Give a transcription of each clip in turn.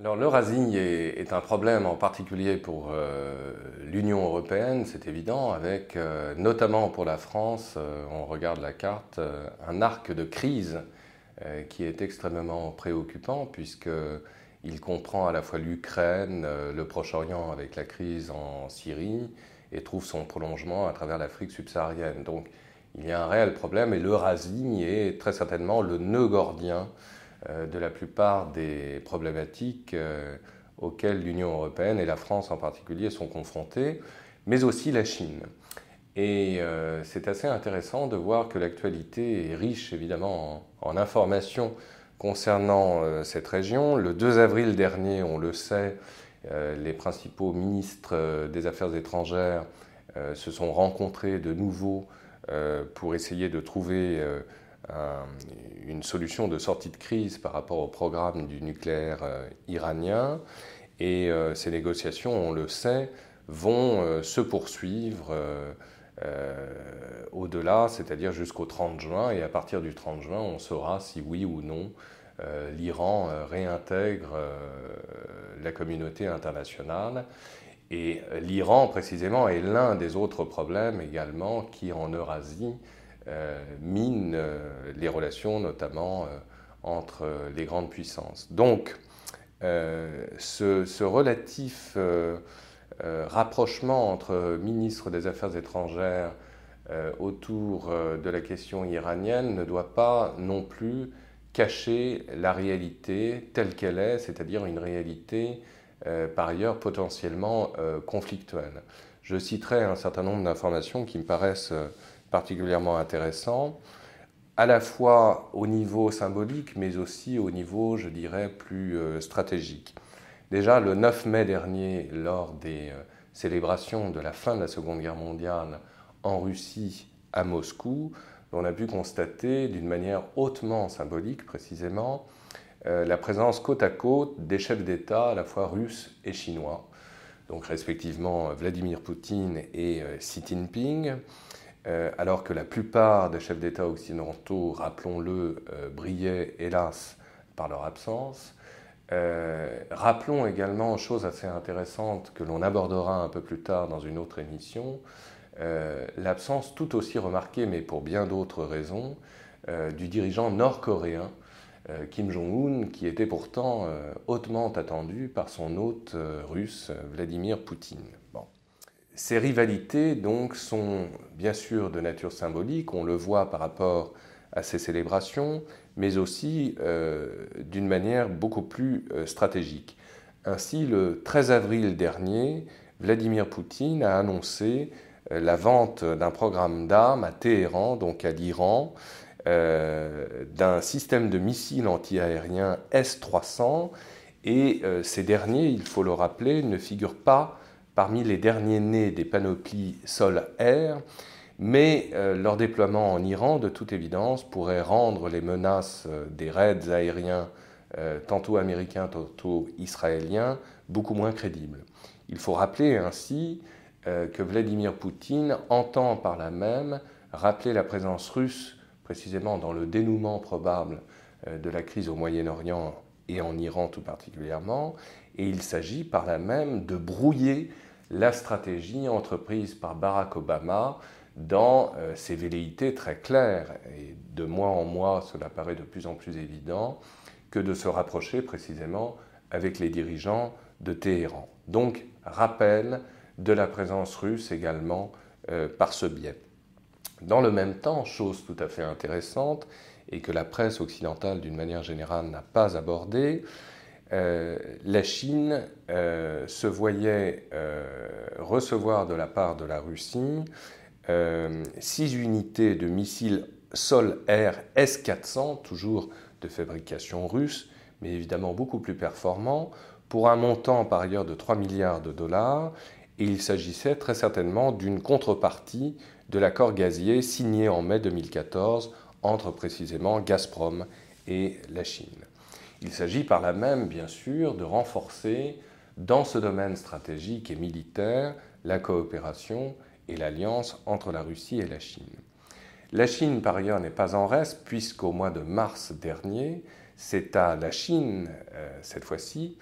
Alors l'Eurasie est, un problème en particulier pour euh, l'Union européenne, c'est évident, avec euh, notamment pour la France, euh, on regarde la carte, un arc de crise qui est extrêmement préoccupant puisqu'il comprend à la fois l'Ukraine, le Proche-Orient avec la crise en Syrie et trouve son prolongement à travers l'Afrique subsaharienne. Donc il y a un réel problème et l'Eurasie est très certainement le nœud gordien de la plupart des problématiques euh, auxquelles l'Union européenne et la France en particulier sont confrontées, mais aussi la Chine. Et euh, c'est assez intéressant de voir que l'actualité est riche évidemment en, informations concernant cette région. Le 2 avril dernier, on le sait, les principaux ministres des Affaires étrangères se sont rencontrés de nouveau pour essayer de trouver une solution de sortie de crise par rapport au programme du nucléaire euh, iranien. Et euh, ces négociations, on le sait, vont euh, se poursuivre au-delà, c'est-à-dire jusqu'au 30 juin. Et à partir du 30 juin, on saura si oui ou non l'Iran réintègre la communauté internationale. Et l'Iran, précisément, est l'un des autres problèmes également qui, en Eurasie, euh, mine euh, les relations notamment euh, entre les grandes puissances. Donc, ce, relatif rapprochement entre ministres des Affaires étrangères autour de la question iranienne ne doit pas non plus cacher la réalité telle qu'elle est, c'est-à-dire une réalité par ailleurs potentiellement conflictuelle. Je citerai un certain nombre d'informations qui me paraissent particulièrement intéressant, à la fois au niveau symbolique, mais aussi au niveau, je dirais, plus euh, stratégique. Déjà, le 9 mai dernier, lors des euh, célébrations de la fin de la Seconde Guerre mondiale en Russie, à Moscou, on a pu constater d'une manière hautement symbolique, précisément, euh, la présence côte à côte des chefs d'État à la fois russes et chinois, donc respectivement Vladimir Poutine et Xi Jinping. Euh, alors que la plupart des chefs d'État occidentaux, rappelons-le, euh, brillaient hélas par leur absence. Euh, rappelons également, chose assez intéressante que l'on abordera un peu plus tard dans une autre émission, l'absence tout aussi remarquée, mais pour bien d'autres raisons, du dirigeant nord-coréen Kim Jong-un, qui était pourtant hautement attendu par son hôte russe Vladimir Poutine. Ces rivalités donc sont bien sûr de nature symbolique, on le voit par rapport à ces célébrations, mais aussi euh, d'une manière beaucoup plus euh, stratégique. Ainsi, le 13 avril dernier, Vladimir Poutine a annoncé euh, la vente d'un programme d'armes à Téhéran, donc à l'Iran, d'un système de missiles antiaériens S-300, et ces derniers, il faut le rappeler, ne figurent pas parmi les derniers nés des panoplies sol-air, mais euh, leur déploiement en Iran, de toute évidence, pourrait rendre les menaces euh, des raids aériens, euh, tantôt américains, tantôt israéliens, beaucoup moins crédibles. Il faut rappeler ainsi que Vladimir Poutine entend par là même rappeler la présence russe, précisément dans le dénouement probable de la crise au Moyen-Orient et en Iran tout particulièrement, et il s'agit par là même de brouiller la stratégie entreprise par Barack Obama dans euh, ses velléités très claires, et de mois en mois cela paraît de plus en plus évident, que de se rapprocher précisément avec les dirigeants de Téhéran. Donc, rappel de la présence russe également euh, par ce biais. Dans le même temps, chose tout à fait intéressante, et que la presse occidentale d'une manière générale n'a pas abordée, euh, la Chine euh, se voyait euh, recevoir de la part de la Russie six unités de missiles sol-air S-400, toujours de fabrication russe, mais évidemment beaucoup plus performants, pour un montant par ailleurs de 3 milliards de dollars, et il s'agissait très certainement d'une contrepartie de l'accord gazier signé en mai 2014 entre précisément Gazprom et la Chine. Il s'agit par là même, bien sûr, de renforcer dans ce domaine stratégique et militaire la coopération et l'alliance entre la Russie et la Chine. La Chine, par ailleurs, n'est pas en reste, puisqu'au mois de mars dernier, c'est à la Chine, euh, cette fois-ci,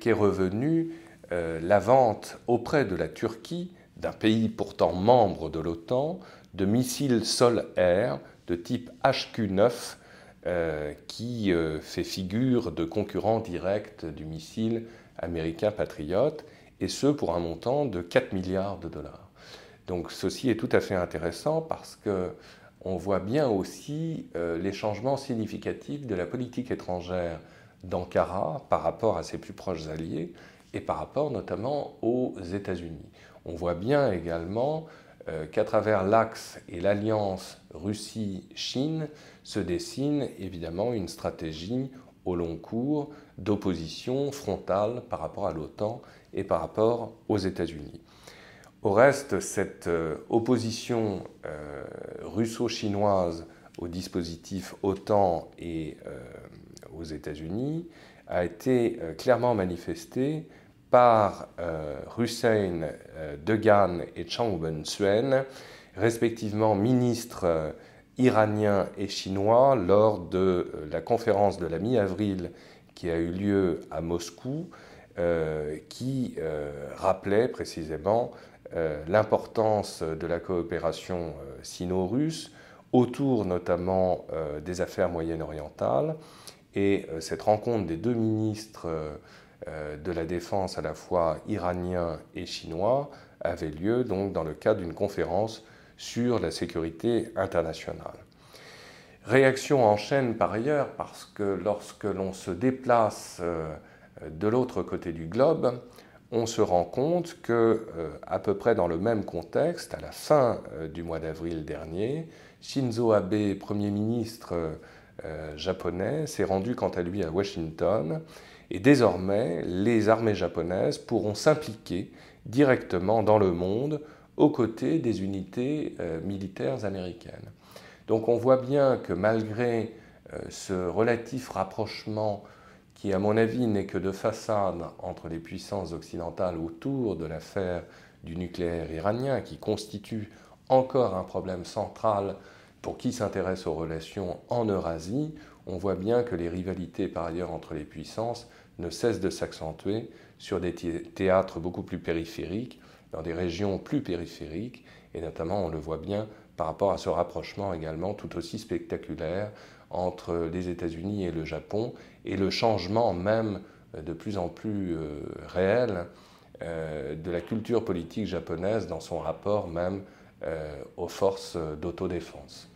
qu'est revenue la vente auprès de la Turquie, d'un pays pourtant membre de l'OTAN, de missiles sol-air de type HQ-9 qui fait figure de concurrent direct du missile américain Patriot, et ce pour un montant de 4 milliards de dollars. Donc ceci est tout à fait intéressant parce que on voit bien aussi euh, les changements significatifs de la politique étrangère d'Ankara par rapport à ses plus proches alliés et par rapport notamment aux États-Unis. On voit bien également euh, qu'à travers l'axe et l'alliance Russie-Chine se dessine évidemment une stratégie au long cours d'opposition frontale par rapport à l'OTAN et par rapport aux États-Unis. Au reste, cette euh, opposition euh, russo-chinoise au dispositif OTAN et euh, aux États-Unis a été clairement manifestée par Hussein Degan et Chang Wen-suen, respectivement ministres iraniens et chinois, lors de la conférence de la mi-avril qui a eu lieu à Moscou, qui rappelait précisément euh, l'importance de la coopération euh, sino-russe autour notamment euh, des affaires moyen-orientales. Et cette rencontre des deux ministres de la Défense à la fois iranien et chinois avait lieu donc dans le cadre d'une conférence sur la sécurité internationale. Réaction en chaîne par ailleurs parce que lorsque l'on se déplace de l'autre côté du globe, on se rend compte que, euh, à peu près dans le même contexte, à la fin euh, du mois d'avril dernier, Shinzo Abe, Premier ministre euh, japonais, s'est rendu quant à lui à Washington, et désormais, les armées japonaises pourront s'impliquer directement dans le monde aux côtés des unités militaires américaines. Donc on voit bien que malgré ce relatif rapprochement qui à mon avis n'est que de façade entre les puissances occidentales autour de l'affaire du nucléaire iranien, qui constitue encore un problème central pour qui s'intéresse aux relations en Eurasie, on voit bien que les rivalités par ailleurs entre les puissances ne cessent de s'accentuer sur des théâtres beaucoup plus périphériques, dans des régions plus périphériques, et notamment on le voit bien par rapport à ce rapprochement également tout aussi spectaculaire entre les États-Unis et le Japon, et le changement même euh, de plus en plus euh, réel euh, de la culture politique japonaise dans son rapport même aux forces d'autodéfense.